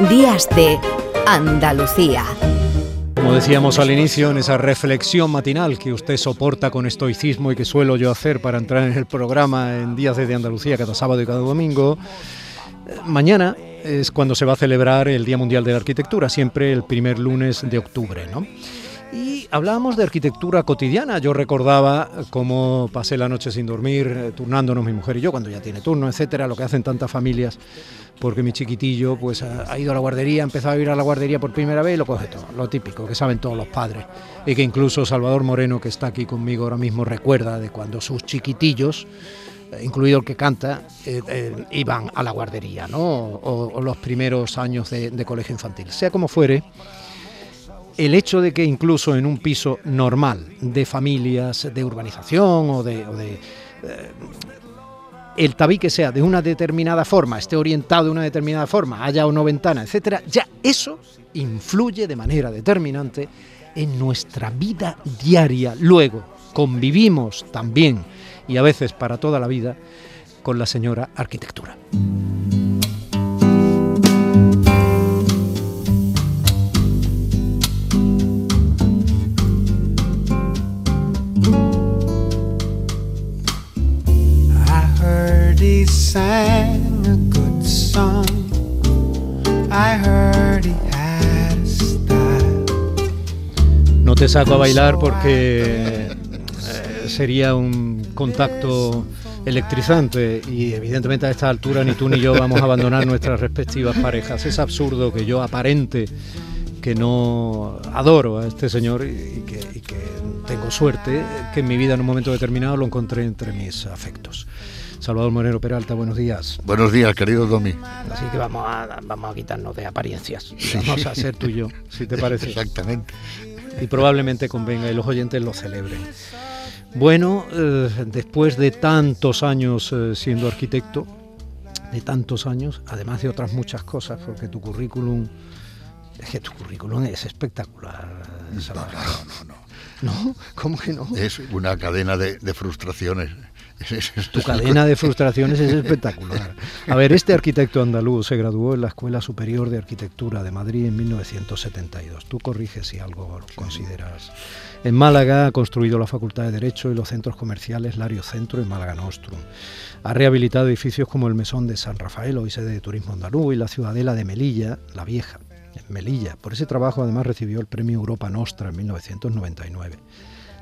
Días de Andalucía. Como decíamos al inicio, en esa reflexión matinal que usted soporta con estoicismo y que suelo yo hacer para entrar en el programa en Días de Andalucía cada sábado y cada domingo, mañana es cuando se va a celebrar el Día Mundial de la Arquitectura, siempre el primer lunes de octubre, ¿no? Y hablábamos de arquitectura cotidiana. Yo recordaba cómo pasé la noche sin dormir, eh, turnándonos mi mujer y yo, cuando ya tiene turno, etcétera, lo que hacen tantas familias, porque mi chiquitillo pues ha ido a la guardería, ha empezado a ir a la guardería por primera vez y lo coge todo, lo típico, que saben todos los padres. Y que incluso Salvador Moreno, que está aquí conmigo ahora mismo, recuerda de cuando sus chiquitillos eh, incluido el que canta, eh, iban a la guardería, ¿no? O, los primeros años de, de colegio infantil. Sea como fuere, el hecho de que incluso en un piso normal de familias, de urbanización o de... Eh, el tabique sea de una determinada forma, esté orientado de una determinada forma, haya o no ventana, etcétera, ya eso influye de manera determinante en nuestra vida diaria. Luego convivimos también, y a veces para toda la vida, con la señora arquitectura. No te saco a bailar porque eh, sería un contacto electrizante y evidentemente a esta altura ni tú ni yo vamos a abandonar nuestras respectivas parejas. Es absurdo que yo aparente que no adoro a este señor y que, y que tengo suerte que en mi vida en un momento determinado lo encontré entre mis afectos. Salvador Moreno Peralta, buenos días. Buenos días, querido Domi. Así que vamos a, vamos a quitarnos de apariencias. Vamos a ser tú y yo, si te parece. Exactamente. Y probablemente convenga y los oyentes lo celebren. Bueno, eh, después de tantos años eh, siendo arquitecto, de tantos años, además de otras muchas cosas, porque tu currículum, es que tu currículum es espectacular. No, no, no, no. ¿No? ¿Cómo que no? Es una cadena de, de frustraciones. Tu cadena de frustraciones es espectacular. A ver, este arquitecto andaluz se graduó en la Escuela Superior de Arquitectura de Madrid en 1972. Tú corriges si algo consideras. En Málaga ha construido la Facultad de Derecho y los centros comerciales Lario Centro y Málaga Nostrum. Ha rehabilitado edificios como el Mesón de San Rafael, hoy sede de Turismo Andaluz, y la Ciudadela de Melilla, La Vieja, en Melilla. Por ese trabajo además recibió el Premio Europa Nostra en 1999.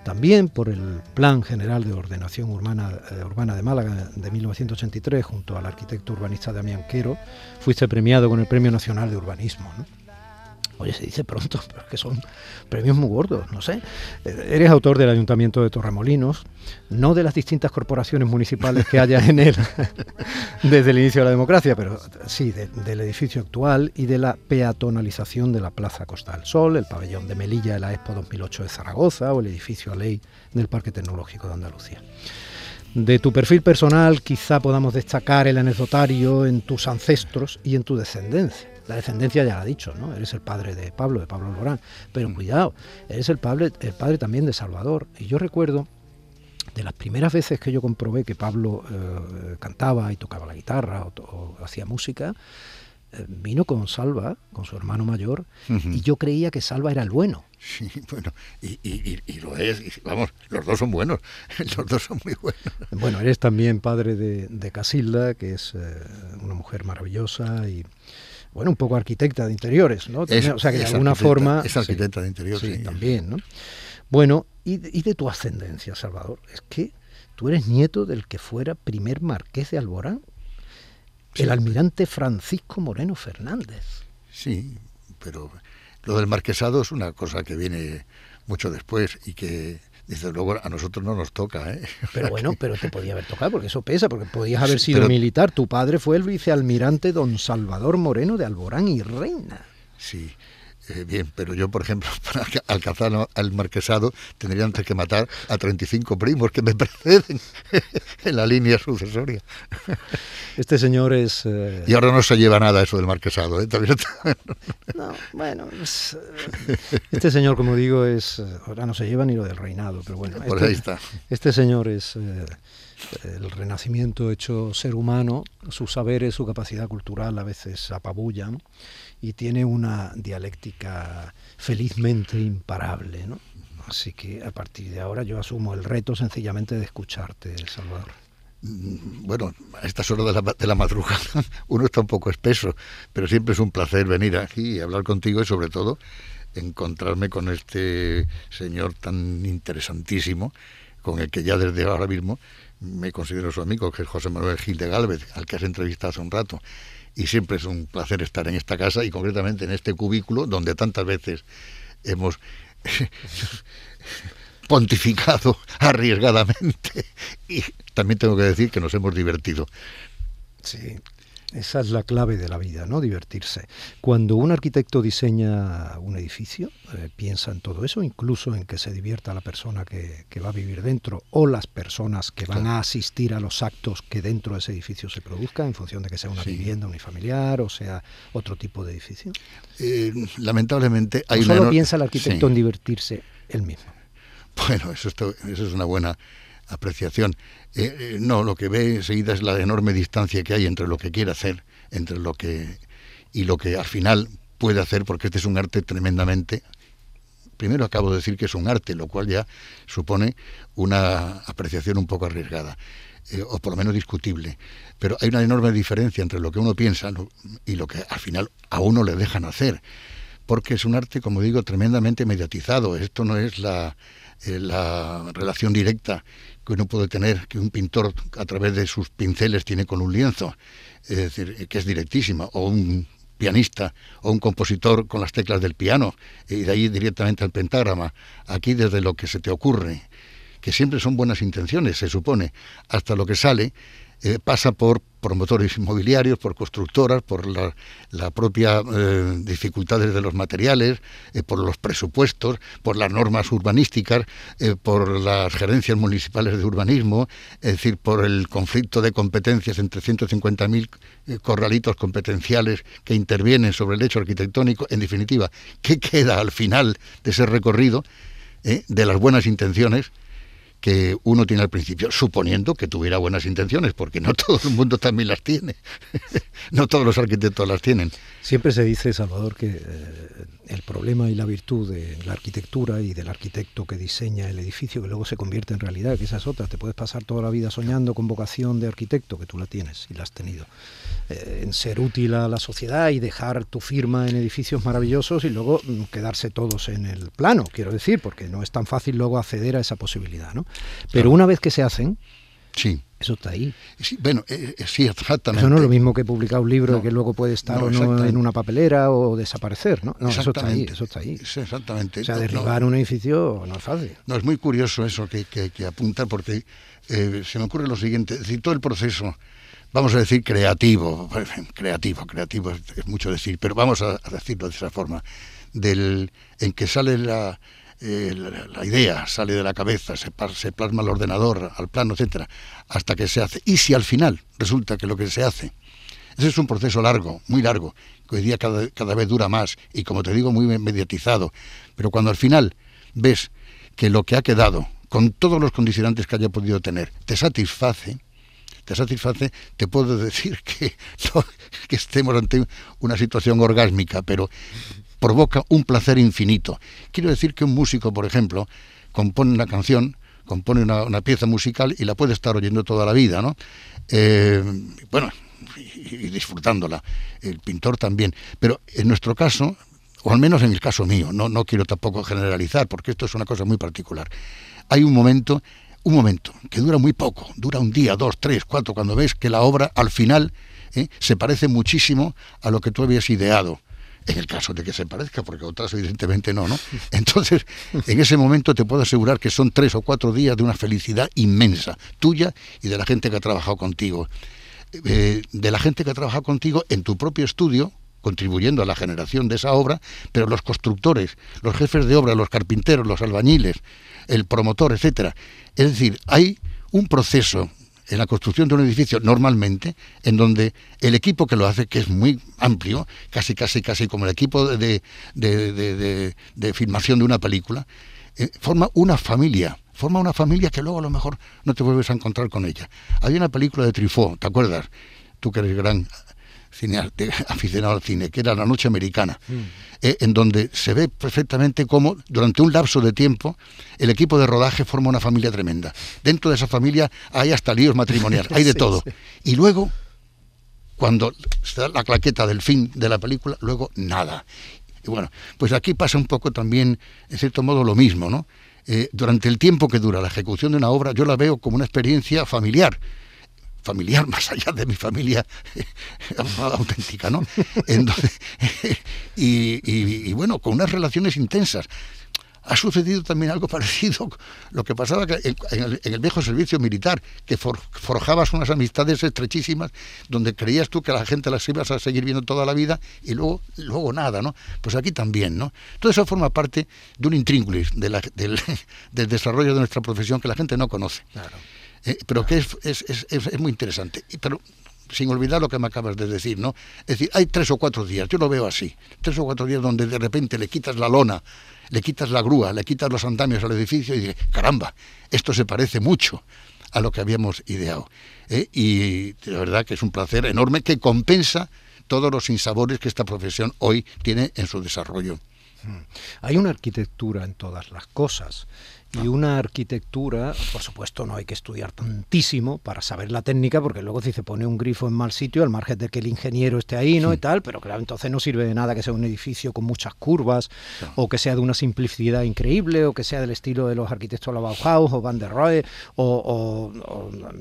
También por el Plan General de Ordenación Urbana, eh, de Málaga de 1983, junto al arquitecto urbanista Damián Quero, fuiste premiado con el Premio Nacional de Urbanismo. Oye, se dice pronto, pero es que son premios muy gordos, no sé. Eres autor del Ayuntamiento de Torremolinos, no de las distintas corporaciones municipales que haya en él desde el inicio de la democracia, pero sí del edificio actual y de la peatonalización de la Plaza Costa del Sol, el pabellón de Melilla de la Expo 2008 de Zaragoza o el edificio a ley del Parque Tecnológico de Andalucía. De tu perfil personal quizá podamos destacar el anecdotario en tus ancestros y en tu descendencia la descendencia ya la ha dicho, ¿no? Eres el padre de Pablo, de Pablo Lorán. Pero cuidado, eres el padre, el padre también de Salvador. Y yo recuerdo de las primeras veces que yo comprobé que Pablo eh, cantaba y tocaba la guitarra o, hacía música, eh, vino con Salva, con su hermano mayor, y yo creía que Salva era el bueno. Sí, bueno, y, lo es, vamos, los dos son buenos, los dos son muy buenos. Bueno, eres también padre de, Casilda, que es eh, una mujer maravillosa y bueno, un poco arquitecta de interiores, ¿no? o sea que de alguna forma... Es arquitecta de interiores, sí, también, ¿no? Bueno, y, de tu ascendencia, Salvador, es que tú eres nieto del que fuera primer marqués de Alborán, el almirante Francisco Moreno Fernández. Sí, pero lo del marquesado es una cosa que viene mucho después y que desde luego a nosotros no nos toca. ¿eh? Pero bueno, pero te podía haber tocado, porque eso pesa, porque podías haber sido militar. Tu padre fue el vicealmirante don Salvador Moreno de Alborán y Reina. Sí, eh, bien, pero yo, por ejemplo, para alcanzar al marquesado tendría antes que matar a 35 primos que me preceden en la línea sucesoria. Este señor es... Eh, y ahora no se lleva nada eso del marquesado. ¿eh? no, bueno, pues, este señor, como digo, es ahora no se lleva ni lo del reinado, pero bueno. Por este, ahí está. Este señor es el renacimiento hecho ser humano, sus saberes, su capacidad cultural a veces apabullan y tiene una dialéctica felizmente imparable. ¿no? Así que a partir de ahora yo asumo el reto sencillamente de escucharte, Salvador. Mm, bueno, a estas horas de la, de la madrugada uno está un poco espeso, pero siempre es un placer venir aquí y hablar contigo y sobre todo encontrarme con este señor tan interesantísimo, con el que ya desde ahora mismo me considero su amigo, que es José Manuel Gil de Galvez, al que has entrevistado hace un rato. Y siempre es un placer estar en esta casa y concretamente en este cubículo donde tantas veces hemos pontificado arriesgadamente y también tengo que decir que nos hemos divertido. Sí, esa es la clave de la vida, ¿no? Divertirse. Cuando un arquitecto diseña un edificio, eh, piensa en todo eso, incluso en que se divierta la persona que, va a vivir dentro o las personas que van a asistir a los actos que dentro de ese edificio se produzcan, en función de que sea una vivienda unifamiliar o sea otro tipo de edificio. Eh, lamentablemente hay ¿O solo piensa el arquitecto en divertirse él mismo. Bueno, eso, eso es una buena apreciación. Eh, eh, no, lo que ve enseguida es la enorme distancia que hay entre lo que quiere hacer, entre lo que y lo que al final puede hacer, porque este es un arte tremendamente. Primero acabo de decir que es un arte, lo cual ya supone una apreciación un poco arriesgada, eh, o por lo menos discutible. Pero hay una enorme diferencia entre lo que uno piensa y lo que al final a uno le dejan hacer, porque es un arte, como digo, tremendamente mediatizado. Esto no es la, la relación directa que uno puede tener, que un pintor a través de sus pinceles tiene con un lienzo, es decir, que es directísima, o un pianista o un compositor con las teclas del piano y de ahí directamente al pentagrama, aquí desde lo que se te ocurre, que siempre son buenas intenciones, se supone, hasta lo que sale eh, pasa por promotores inmobiliarios, por constructoras, por la, propia eh, dificultades de los materiales, eh, por los presupuestos, por las normas urbanísticas, por las gerencias municipales de urbanismo, es decir, por el conflicto de competencias entre 150.000 corralitos competenciales que intervienen sobre el hecho arquitectónico. En definitiva, ¿qué queda al final de ese recorrido de las buenas intenciones? Que uno tiene al principio, suponiendo que tuviera buenas intenciones, porque no todo el mundo también las tiene, no todos los arquitectos las tienen. Siempre se dice, Salvador, que eh, el problema y la virtud de la arquitectura y del arquitecto que diseña el edificio, que luego se convierte en realidad, que esas otras, te puedes pasar toda la vida soñando con vocación de arquitecto, que tú la tienes y la has tenido, eh, en ser útil a la sociedad y dejar tu firma en edificios maravillosos y luego mm, quedarse todos en el plano, quiero decir, porque no es tan fácil luego acceder a esa posibilidad, ¿no? Pero una vez que se hacen, sí. eso está ahí. Sí, bueno, eh, eh, sí, exactamente. Eso no es lo mismo que publicar un libro que luego puede estar o no en una papelera o desaparecer, ¿no? No, eso está ahí, eso está ahí. exactamente. O sea, derribar un edificio no es fácil. No, es muy curioso eso que, que, apunta porque eh, se me ocurre lo siguiente, es decir, todo el proceso vamos a decir creativo, creativo, creativo es, mucho decir, pero vamos a, decirlo de esa forma, del en que sale la, eh, la, idea sale de la cabeza, se, plasma al ordenador, al plano, etcétera, hasta que se hace. Y si al final resulta que lo que se hace, ese es un proceso largo, muy largo, que hoy día cada, cada vez dura más y como te digo, muy mediatizado, pero cuando al final ves que lo que ha quedado, con todos los condicionantes que haya podido tener, te satisface, te satisface, te puedo decir que, que estemos ante una situación orgásmica, pero provoca un placer infinito. Quiero decir que un músico, por ejemplo, compone una canción, compone una, pieza musical y la puede estar oyendo toda la vida, ¿no? Eh, bueno, y, disfrutándola. El pintor también. Pero en nuestro caso, o al menos en el caso mío, no, no quiero tampoco generalizar, porque esto es una cosa muy particular. Hay un momento, un momento, que dura muy poco, dura un día, dos, tres, cuatro, cuando ves que la obra al final ¿eh? se parece muchísimo a lo que tú habías ideado en el caso de que se parezca, porque otras evidentemente no, ¿no? Entonces, en ese momento te puedo asegurar que son tres o cuatro días de una felicidad inmensa, tuya y de la gente que ha trabajado contigo. Eh, de la gente que ha trabajado contigo en tu propio estudio, contribuyendo a la generación de esa obra, pero los constructores, los jefes de obra, los carpinteros, los albañiles, el promotor, etcétera. Es decir, hay un proceso en la construcción de un edificio normalmente, en donde el equipo que lo hace, que es muy amplio, casi, casi, casi como el equipo de, de, de, filmación de una película, eh, forma una familia. forma una familia que luego a lo mejor no te vuelves a encontrar con ella. Había una película de Truffaut, ¿te acuerdas? Tú que eres gran aficionado al cine, que era La Noche Americana, mm. eh, en donde se ve perfectamente cómo durante un lapso de tiempo el equipo de rodaje forma una familia tremenda. Dentro de esa familia hay hasta líos matrimoniales, hay de todo. Y luego, cuando está la claqueta del fin de la película, luego nada. Y bueno, pues aquí pasa un poco también, en cierto modo, lo mismo, ¿no? Eh, durante el tiempo que dura la ejecución de una obra, yo la veo como una experiencia familiar familiar, más allá de mi familia auténtica, ¿no? Y, bueno, con unas relaciones intensas. Ha sucedido también algo parecido, lo que pasaba en, el, viejo servicio militar, que forjabas unas amistades estrechísimas donde creías tú que la gente las ibas a seguir viendo toda la vida y luego, luego nada, ¿no? Pues aquí también, ¿no? Todo eso forma parte de un intríngulis del, del desarrollo de nuestra profesión que la gente no conoce. Claro. Eh, pero que es, es, es, es, muy interesante. Pero sin olvidar lo que me acabas de decir, ¿no? Es decir, hay tres o cuatro días, yo lo veo así, tres o cuatro días donde de repente le quitas la lona, le quitas la grúa, le quitas los andamios al edificio y dices, caramba, esto se parece mucho a lo que habíamos ideado. ¿eh? Y de verdad que es un placer enorme que compensa todos los insabores que esta profesión hoy tiene en su desarrollo. Hmm. Hay una arquitectura en todas las cosas y una arquitectura, por supuesto, no hay que estudiar tantísimo para saber la técnica, porque luego si se pone un grifo en mal sitio, al margen de que el ingeniero esté ahí, ¿no? Y tal, pero claro, entonces no sirve de nada que sea un edificio con muchas curvas, o que sea de una simplicidad increíble, o que sea del estilo de los arquitectos de la Bauhaus, o Van der Rohe, o,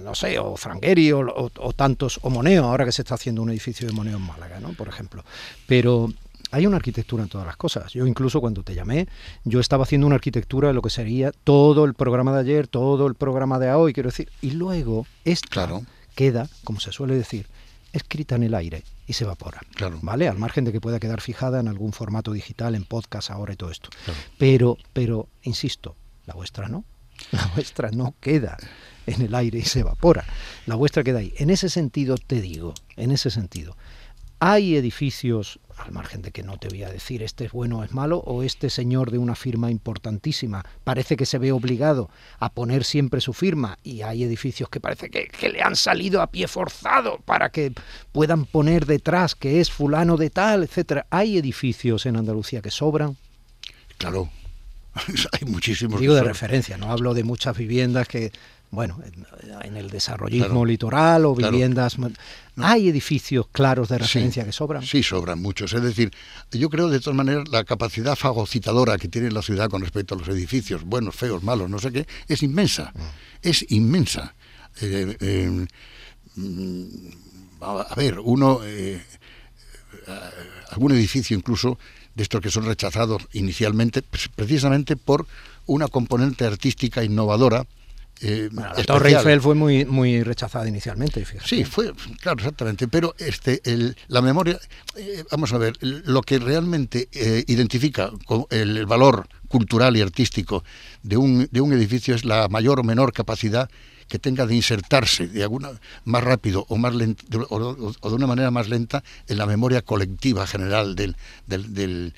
no sé, o Frangheri, o, o, tantos, o Moneo, ahora que se está haciendo un edificio de Moneo en Málaga, ¿no? Por ejemplo. Pero hay una arquitectura en todas las cosas. Yo incluso cuando te llamé, yo estaba haciendo una arquitectura de lo que sería todo el programa de ayer, todo el programa de hoy, quiero decir, y luego esta queda, como se suele decir, escrita en el aire y se evapora. Claro. ¿Vale? Al margen de que pueda quedar fijada en algún formato digital, en podcast ahora y todo esto. Pero, pero, insisto, la vuestra no. La vuestra no queda en el aire y se evapora. La vuestra queda ahí. En ese sentido te digo, en ese sentido, hay edificios al margen de que no te voy a decir este es bueno o es malo, o este señor de una firma importantísima parece que se ve obligado a poner siempre su firma y hay edificios que parece que, le han salido a pie forzado para que puedan poner detrás que es fulano de tal, etcétera. Hay edificios en Andalucía que sobran. Claro, hay muchísimos. Digo de referencia, no hablo de muchas viviendas que bueno, en, el desarrollismo litoral o viviendas. ¿Hay edificios claros de referencia que sobran? Sí, sobran muchos. Es decir, yo creo de todas maneras la capacidad fagocitadora que tiene la ciudad con respecto a los edificios, buenos, feos, malos, no sé qué, es inmensa. Mm. Es inmensa. Eh, eh, mm, a ver, uno. Eh, algún edificio incluso de estos que son rechazados inicialmente, pues, precisamente por una componente artística innovadora eh, la Torre Eiffel fue muy, muy rechazada inicialmente, fíjate. Sí, fue, claro, exactamente. Pero este, el, la memoria, eh, vamos a ver, lo que realmente eh, identifica el valor cultural y artístico de un, de un edificio es la mayor o menor capacidad que tenga de insertarse de alguna más rápido o más lenta, o, de una manera más lenta en la memoria colectiva general del, del, del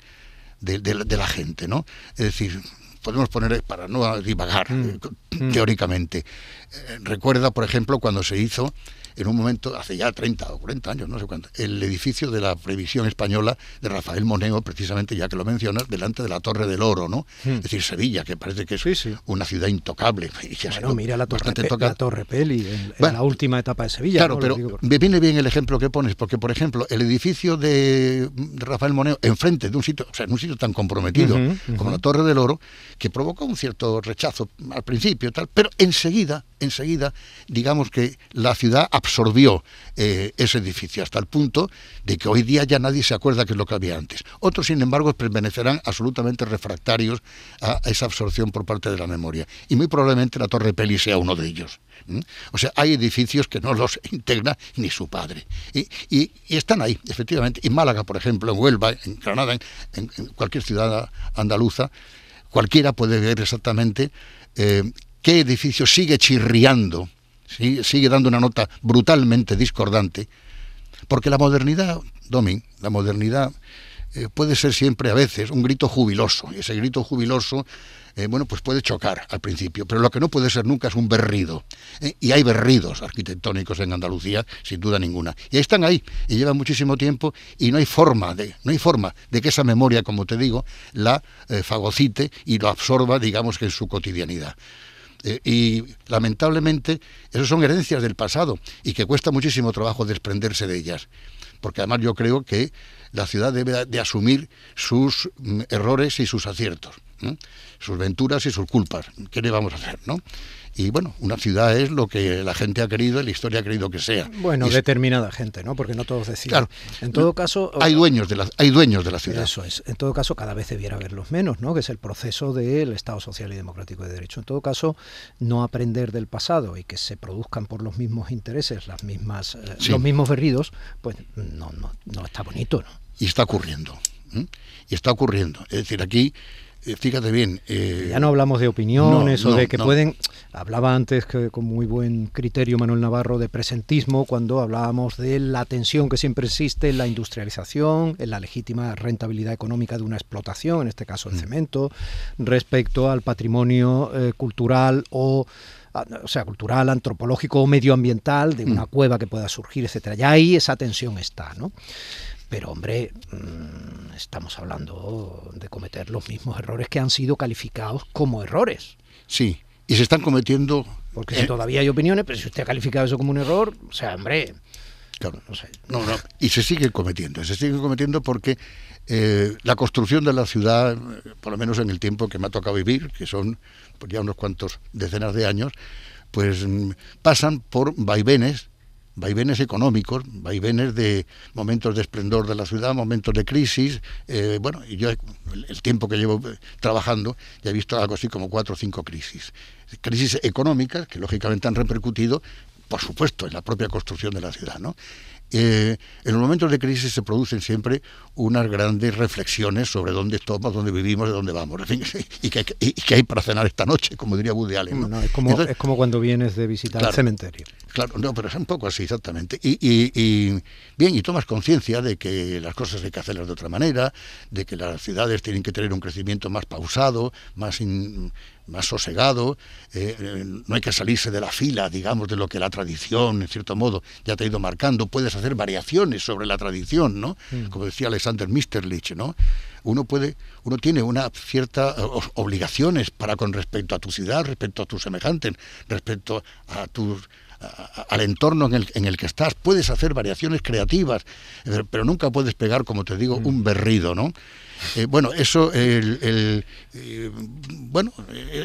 de, de, la gente, ¿no? Es decir, podemos poner, para no divagar mm. eh, mm. teóricamente, eh, recuerda, por ejemplo, cuando se hizo en un momento, hace ya 30 o 40 años, no sé cuánto, el edificio de la previsión española de Rafael Moneo, precisamente ya que lo mencionas, delante de la Torre del Oro, ¿no? Hmm. Es decir, Sevilla, que parece que es una ciudad intocable. bueno, mira la Torre, la torre Peli, en, la última etapa de Sevilla. Claro, pero me viene bien el ejemplo que pones, porque, por ejemplo, el edificio de Rafael Moneo, enfrente de un sitio, o sea, en un sitio tan comprometido como la Torre del Oro, que provocó un cierto rechazo al principio, tal, pero enseguida, enseguida, digamos que la ciudad absorbió eh, ese edificio hasta el punto de que hoy día ya nadie se acuerda que es lo que había antes. Otros, sin embargo, permanecerán absolutamente refractarios a esa absorción por parte de la memoria. Y muy probablemente la Torre Peli sea uno de ellos. O sea, hay edificios que no los integra ni su padre. Y, están ahí, efectivamente. En Málaga, por ejemplo, en Huelva, en Granada, en, cualquier ciudad andaluza, cualquiera puede ver exactamente eh, qué edificio sigue chirriando sigue, dando una nota brutalmente discordante, porque la modernidad, Domin, la modernidad eh, puede ser siempre a veces un grito jubiloso, y ese grito jubiloso eh, bueno, pues puede chocar al principio, pero lo que no puede ser nunca es un berrido. ¿eh? Y hay berridos arquitectónicos en Andalucía, sin duda ninguna. Y están ahí, y llevan muchísimo tiempo, y no hay forma de, no hay forma de que esa memoria, como te digo, la fagocite y lo absorba, digamos que en su cotidianidad. Y lamentablemente, esas son herencias del pasado y que cuesta muchísimo trabajo desprenderse de ellas. Porque además yo creo que la ciudad debe de asumir sus mm, errores y sus aciertos sus venturas y sus culpas. ¿Qué le vamos a hacer? ¿no? Y bueno, una ciudad es lo que la gente ha querido y la historia ha querido que sea. Bueno, determinada gente, ¿no? Porque no todos deciden. Claro, en todo caso... Hay dueños, de la, hay dueños de la ciudad. Eso es. En todo caso, cada vez debiera haberlos menos, ¿no? Que es el proceso del Estado Social y Democrático de Derecho. En todo caso, no aprender del pasado y que se produzcan por los mismos intereses, las mismas, eh, los mismos berridos, pues no, no, no está bonito, ¿no? Y está ocurriendo. Y está ocurriendo. Es decir, aquí eh, fíjate bien. Eh, ya no hablamos de opiniones o de que pueden. Hablaba antes que con muy buen criterio Manuel Navarro de presentismo cuando hablábamos de la tensión que siempre existe en la industrialización, en la legítima rentabilidad económica de una explotación, en este caso el mm. cemento, respecto al patrimonio eh, cultural o o sea, cultural, antropológico o medioambiental de una mm. cueva que pueda surgir, etcétera. Ya ahí esa tensión está, ¿no? Pero hombre, mm, estamos hablando de cometer los mismos errores que han sido calificados como errores. Sí, y se están cometiendo... Porque si todavía hay opiniones, pero si usted ha calificado eso como un error, o sea, hombre... Claro, no sé. No, no, y se sigue cometiendo, se sigue cometiendo porque eh, la construcción de la ciudad, por lo menos en el tiempo que me ha tocado vivir, que son pues, ya unos cuantos decenas de años, pues mm, pasan por vaivenes vaivenes económicos, vaivenes de momentos de esplendor de la ciudad, momentos de crisis. Eh, bueno, y yo el tiempo que llevo eh, trabajando ya he visto algo así como cuatro o cinco crisis. Crisis económicas que lógicamente han repercutido, por supuesto, en la propia construcción de la ciudad, ¿no? Eh, en los momentos de crisis se producen siempre unas grandes reflexiones sobre dónde estamos, dónde vivimos, de dónde vamos, y, qué, hay para cenar esta noche, como diría Woody Allen. es, como, cuando vienes de visitar el cementerio. Claro, no, pero es un poco así, exactamente. Y, bien, y tomas conciencia de que las cosas hay que hacerlas de otra manera, de que las ciudades tienen que tener un crecimiento más pausado, más, más sosegado, eh, eh, no hay que salirse de la fila, digamos, de lo que la tradición, en cierto modo, ya te ha ido marcando. Puedes hacer variaciones sobre la tradición, ¿no? Mm. Como decía Alexander Misterlich, ¿no? Uno puede, uno tiene una cierta eh, obligaciones para con respecto a tu ciudad, respecto a tus semejantes, respecto a tus al entorno en el, en el, que estás. Puedes hacer variaciones creativas, pero, nunca puedes pegar, como te digo, mm. un berrido, ¿no? Eh, bueno, eso, el, eh, bueno,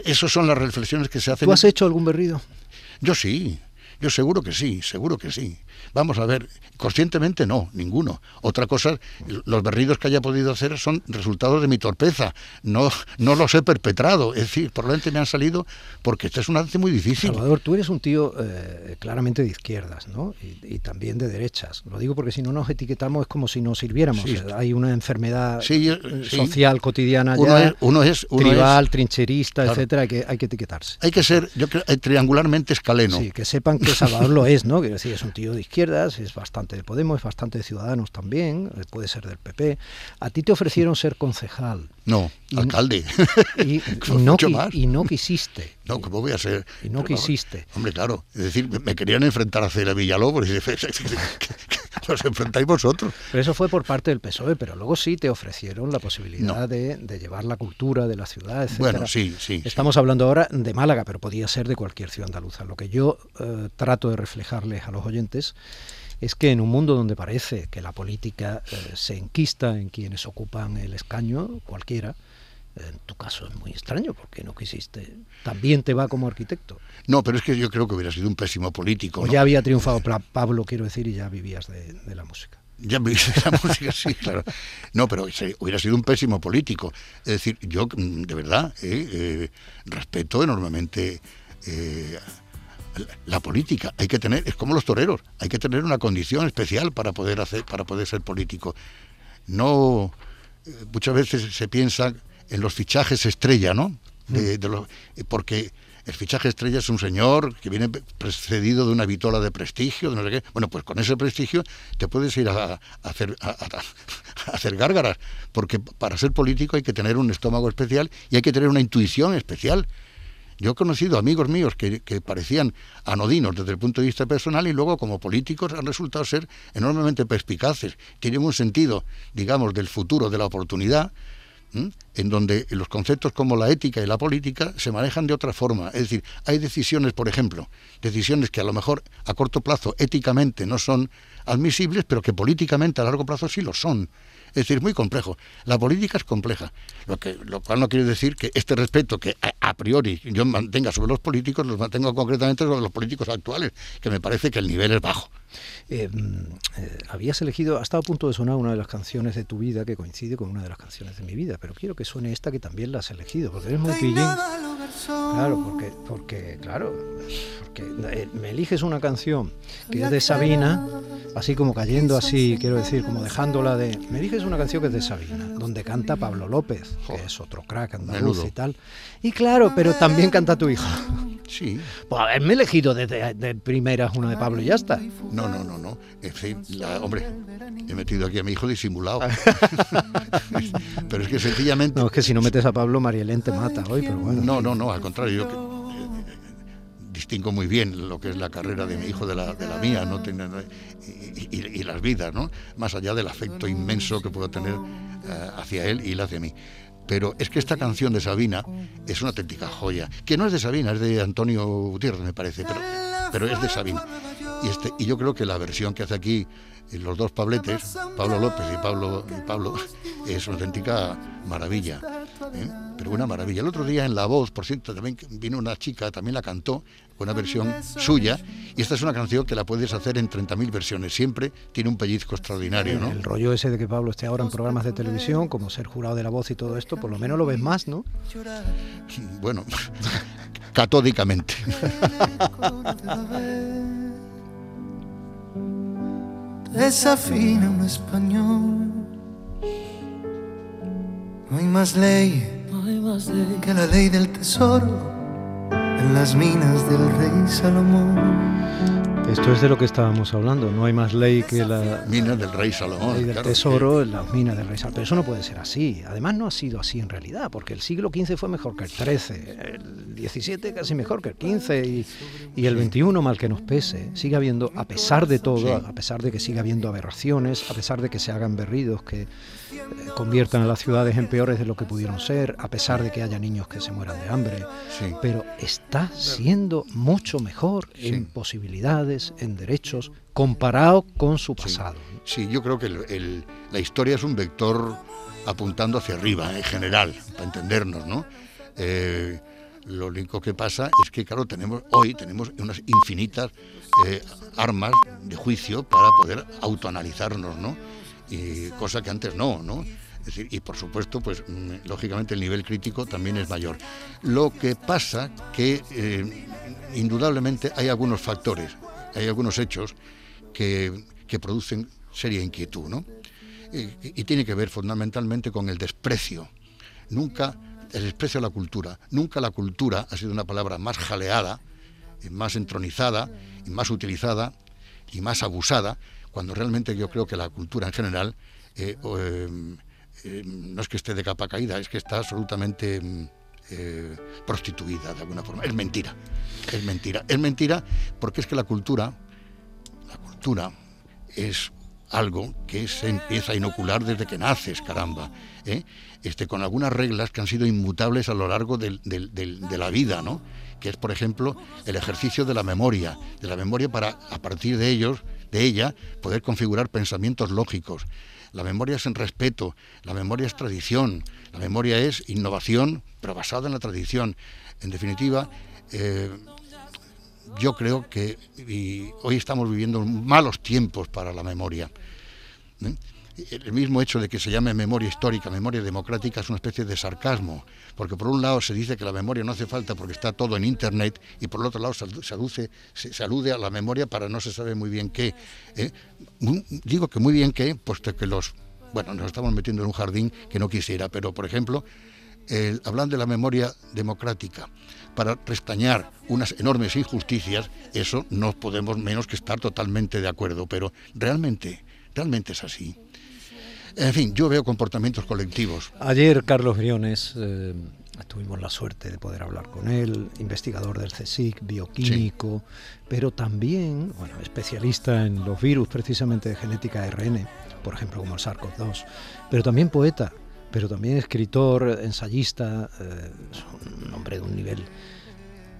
esas son las reflexiones que se hacen. ¿Tú has hecho algún berrido? Yo sí, yo seguro que sí, seguro que sí. Vamos a ver, conscientemente no, ninguno. Otra cosa, los berridos que haya podido hacer son resultados de mi torpeza. No, no los he perpetrado. Es decir, probablemente me han salido porque este es un arte muy difícil. Salvador, tú eres un tío claramente de izquierdas, ¿no? Y, también de derechas. Lo digo porque si no nos etiquetamos es como si nos sirviéramos. hay una enfermedad social cotidiana ya, uno es, tribal, trincherista, etcétera, que hay que etiquetarse. Hay que ser, yo creo, triangularmente escaleno. Sí, que sepan que Salvador lo es, ¿no? Decir, es un tío de izquierdas, es bastante de Podemos, es bastante de Ciudadanos también, eh, puede ser del PP. A ti te ofrecieron ser concejal. No, alcalde. Y, no, y no quisiste. No, ¿cómo voy a ser? Y no quisiste. Hombre, claro. Es decir, me querían enfrentar a Cera Villalobos y los enfrentáis vosotros. Pero eso fue por parte del PSOE, pero luego sí te ofrecieron la posibilidad de, llevar la cultura de la ciudad, etc. Bueno, sí, sí. Estamos hablando ahora de Málaga, pero podía ser de cualquier ciudad andaluza. Lo que yo eh, trato de reflejarles a los oyentes es que en un mundo donde parece que la política eh, se enquista en quienes ocupan el escaño, cualquiera, en tu caso es muy extraño porque no quisiste. También te va como arquitecto. No, pero es que yo creo que hubiera sido un pésimo político. O ya había triunfado Pablo, quiero decir, y ya vivías de, la música. Ya vivías de la música, sí, claro. No, pero hubiera sido un pésimo político. Es decir, yo mm, de verdad eh, eh, respeto enormemente la política hay que tener es como los toreros hay que tener una condición especial para poder hacer para poder ser político no muchas veces se piensa en los fichajes estrella no de, mm. porque el fichaje estrella es un señor que viene precedido de una vitola de prestigio, de no sé qué. Bueno, pues con ese prestigio te puedes ir a, hacer, a, hacer gárgaras, porque para ser político hay que tener un estómago especial y hay que tener una intuición especial. Yo he conocido amigos míos que, que, parecían anodinos desde el punto de vista personal y luego como políticos han resultado ser enormemente perspicaces. Tienen un sentido, digamos, del futuro, de la oportunidad, en donde los conceptos como la ética y la política se manejan de otra forma. Es decir, hay decisiones, por ejemplo, decisiones que a lo mejor a corto plazo éticamente no son admisibles, pero que políticamente a largo plazo sí lo son. Es decir, muy complejo. La política es compleja, lo, que, lo cual no quiere decir que este respeto que a, priori yo mantenga sobre los políticos, los mantengo concretamente sobre los políticos actuales, que me parece que el nivel es bajo. Eh, eh, habías elegido, ha estado a punto de sonar una de las canciones de tu vida que coincide con una de las canciones de mi vida, pero quiero que suene esta que también la has elegido, porque eres muy pillín. Claro, porque, porque claro, porque eh, me eliges una canción que es de Sabina, así como cayendo así, quiero decir, como dejándola de... Me eliges una canción que es de Sabina, donde canta Pablo López, que es otro crack andaluz y tal. Y claro, pero también canta tu hijo. Sí. Pues haberme elegido de, de, primeras una de Pablo y ya está. No, no, no, no. En fin, hombre, he metido aquí a mi hijo disimulado. pero es que sencillamente... No, es que si no metes a Pablo, Marielén te mata hoy, pero bueno. No, no, no, al contrario, yo distingo muy bien lo que es la carrera de mi hijo de la, de la mía ¿no? y, y, las vidas, ¿no? más allá del afecto inmenso que puedo tener eh, hacia él y él hacia mí. Pero es que esta canción de Sabina es una auténtica joya, que no es de Sabina, es de Antonio Gutiérrez, me parece, pero, pero es de Sabina. Y, este, y yo creo que la versión que hace aquí eh, los dos Pabletes, Pablo López y Pablo, y Pablo es una auténtica maravilla. ¿eh? Pero una maravilla. El otro día en La Voz, por cierto, también vino una chica, también la cantó, una versión suya, y esta es una canción que la puedes hacer en 30.000 versiones, siempre tiene un pellizco extraordinario, ¿no? El rollo ese de que Pablo esté ahora en programas de televisión, como ser jurado de la voz y todo esto, por lo menos lo ves más, ¿no? Bueno, catódicamente. Desafina un español. No hay más ley que la ley del tesoro en las minas del rey Salomón. Esto es de lo que estábamos hablando, no hay más ley que la minas del rey Salomón. Ley del tesoro en las minas del rey Salomón. Pero eso no puede ser así. Además no ha sido así en realidad, porque el siglo XV fue mejor que el XIII, el XVII casi mejor que el XV y, y el XXI, mal que nos pese, sigue habiendo, a pesar de todo, a pesar de que siga habiendo aberraciones, a pesar de que se hagan berridos que conviertan a las ciudades en peores de lo que pudieron ser, a pesar de que haya niños que se mueran de hambre. Pero está siendo mucho mejor en posibilidades, en derechos, comparado con su pasado. Sí, yo creo que la historia es un vector apuntando hacia arriba, en general, para entendernos, ¿no? Eh, lo único que pasa es que, claro, tenemos hoy tenemos unas infinitas eh, armas de juicio para poder autoanalizarnos, ¿no? y cosa que antes no, ¿no? Es decir, y por supuesto, pues mm, lógicamente el nivel crítico también es mayor. Lo que pasa que eh, indudablemente hay algunos factores, hay algunos hechos que, que producen seria inquietud, ¿no? Y, tiene que ver fundamentalmente con el desprecio. Nunca, el desprecio a la cultura. Nunca la cultura ha sido una palabra más jaleada, más entronizada, más utilizada y más abusada cuando realmente yo creo que la cultura en general eh, em, em, no es que esté de capa caída, es que está absolutamente em, eh, prostituida de alguna forma. Es mentira, es mentira. Es mentira porque es que la cultura, la cultura es algo que se empieza a inocular desde que naces, caramba, ¿eh? este, con algunas reglas que han sido inmutables a lo largo de la vida, ¿no? que es, por ejemplo, el ejercicio de la memoria, de la memoria para, a partir de ellos, de ella, poder configurar pensamientos lógicos. La memoria es en respeto, la memoria es tradición, la memoria es innovación, pero basada en la tradición. En definitiva, eh, yo creo que hoy estamos viviendo malos tiempos para la memoria. ¿Eh? el mismo hecho de que se llame memoria histórica, memoria democrática, es una especie de sarcasmo, porque por un lado se dice que la memoria no hace falta porque está todo en Internet y por el otro lado se, alude a la memoria para no se sabe muy bien qué. ¿eh? Digo que muy bien qué, puesto que los... Bueno, nos estamos metiendo en un jardín que no quisiera, pero por ejemplo, el, hablando de la memoria democrática, para restañar unas enormes injusticias, eso no podemos menos que estar totalmente de acuerdo, pero realmente, realmente es así. En fin, yo veo comportamientos colectivos. Ayer Carlos Briones, eh, tuvimos la suerte de poder hablar con él, investigador del CSIC, bioquímico, pero también, bueno, especialista en los virus, precisamente de genética ARN, por ejemplo, como el SARS-CoV-2, pero también poeta, pero también escritor, ensayista, eh, un hombre de un nivel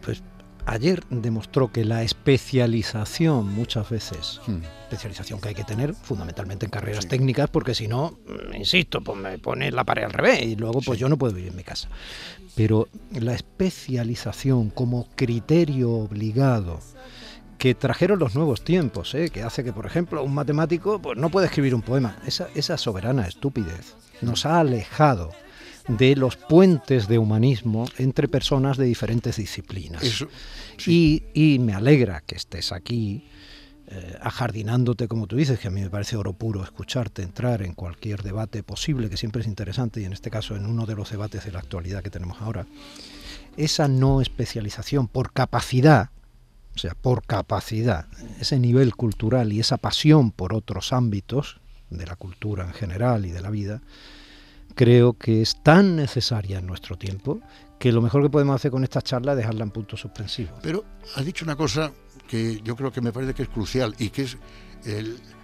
pues ayer demostró que la especialización muchas veces, hmm. especialización que hay que tener fundamentalmente en carreras técnicas, porque si no, mm, insisto, pues me pone la pared al revés y luego pues yo no puedo vivir en mi casa. Pero la especialización como criterio obligado que trajeron los nuevos tiempos, ¿eh? que hace que, por ejemplo, un matemático pues, no puede escribir un poema. Esa, esa soberana estupidez nos ha alejado de los puentes de humanismo entre personas de diferentes disciplinas. y, me alegra que estés aquí, eh, ajardinándote, como tú dices, que a mí me parece oro puro escucharte entrar en cualquier debate posible, que siempre es interesante, y en este caso en uno de los debates de la actualidad que tenemos ahora. Esa no especialización por capacidad, o sea, por capacidad, ese nivel cultural y esa pasión por otros ámbitos de la cultura en general y de la vida, creo que es tan necesaria en nuestro tiempo que lo mejor que podemos hacer con esta charla es dejarla en punto suspensivo. Pero has dicho una cosa que yo creo que me parece que es crucial y que es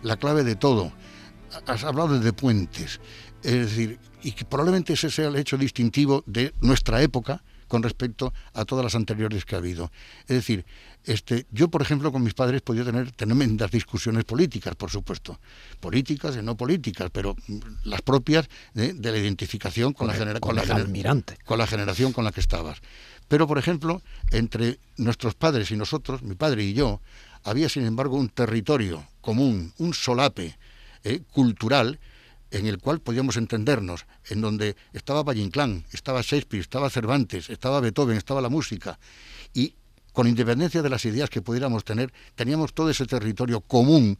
la clave de todo. Has hablado de puentes, es decir, y que probablemente ese sea el hecho distintivo de nuestra época con respecto a todas las anteriores que ha habido. Es decir, este, yo, por ejemplo, con mis padres podía tener tremendas discusiones políticas, por supuesto, políticas y no políticas, pero las propias de, la identificación con, la, con, la con la generación con la que estabas. Pero, por ejemplo, entre nuestros padres y nosotros, mi padre y yo, había, sin embargo, un territorio común, un solape eh, cultural en el cual podíamos entendernos, en donde estaba Valle Inclán, estaba Shakespeare, estaba Cervantes, estaba Beethoven, estaba la música, y con independencia de las ideas que pudiéramos tener, teníamos todo ese territorio común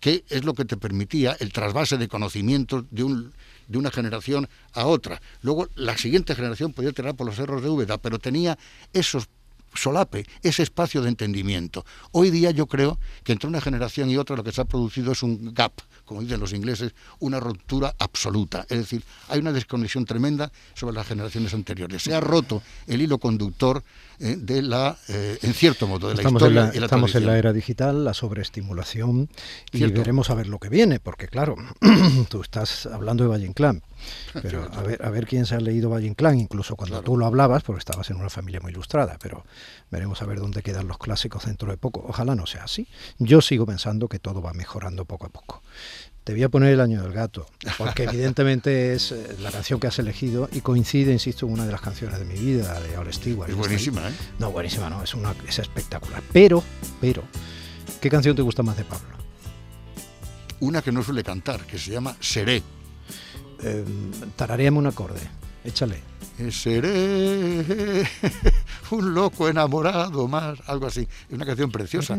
que es lo que te permitía el trasvase de conocimientos de, un, de una generación a otra. Luego la siguiente generación podía tirar por los cerros de Úbeda, pero tenía esos solape, ese espacio de entendimiento. Hoy día yo creo que entre una generación y otra lo que se ha producido es un gap, como dicen los ingleses, una ruptura absoluta. Es decir, hay una desconexión tremenda sobre las generaciones anteriores. Se ha roto el hilo conductor eh, de la, eh, en cierto modo, de la estamos historia en la, Estamos en la era digital, la sobreestimulación, y veremos a ver lo que viene, porque claro, tú estás hablando de Valle Inclán, pero a ver, a ver quién se ha leído Valle Inclán, incluso cuando tú lo hablabas, porque estabas en una familia muy ilustrada, pero veremos a ver dónde quedan los clásicos dentro de poco. Ojalá no sea así. Yo sigo pensando que todo va mejorando poco a poco. Te voy a poner el año del gato, porque evidentemente es eh, la canción que has elegido y coincide, insisto, en una de las canciones de mi vida, de All Stewart. Es buenísima, ¿eh? No, buenísima, no, es, una, es espectacular. Pero, pero, ¿qué canción te gusta más de Pablo? Una que no suele cantar, que se llama Seré eh, tarareame un acorde, échale. Seré un loco enamorado más, algo así. Es una canción preciosa.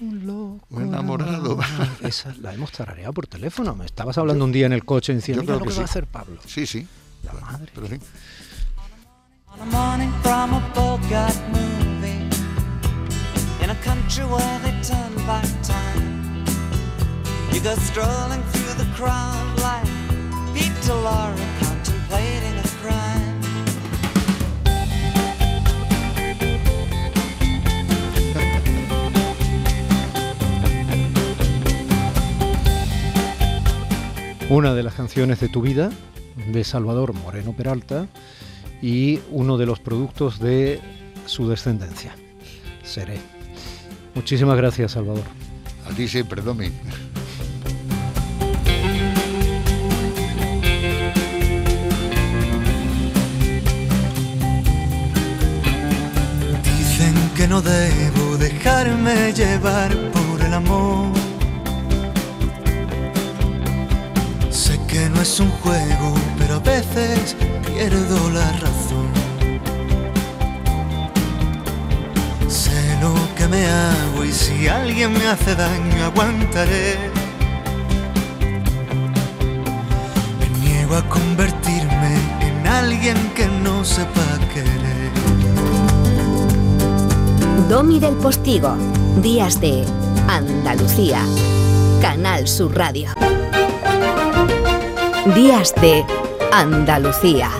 Un loco enamorado. Esa la hemos tarareado por teléfono. Me estabas hablando un día en el coche diciendo lo que, va a hacer Pablo. Sí, sí. La madre. Pero sí. You go strolling through the crowd like una de las canciones de tu vida, de Salvador Moreno Peralta, y uno de los productos de su descendencia. Seré. Muchísimas gracias, Salvador. A ti siempre, Domi. que no debo dejarme llevar por el amor. No es un juego, pero a veces pierdo la razón. Sé lo que me hago y si alguien me hace daño aguantaré. Me niego a convertirme en alguien que no sepa querer. Domi del Postigo, Días de Andalucía, Canal Sur Radio. Días de Andalucía.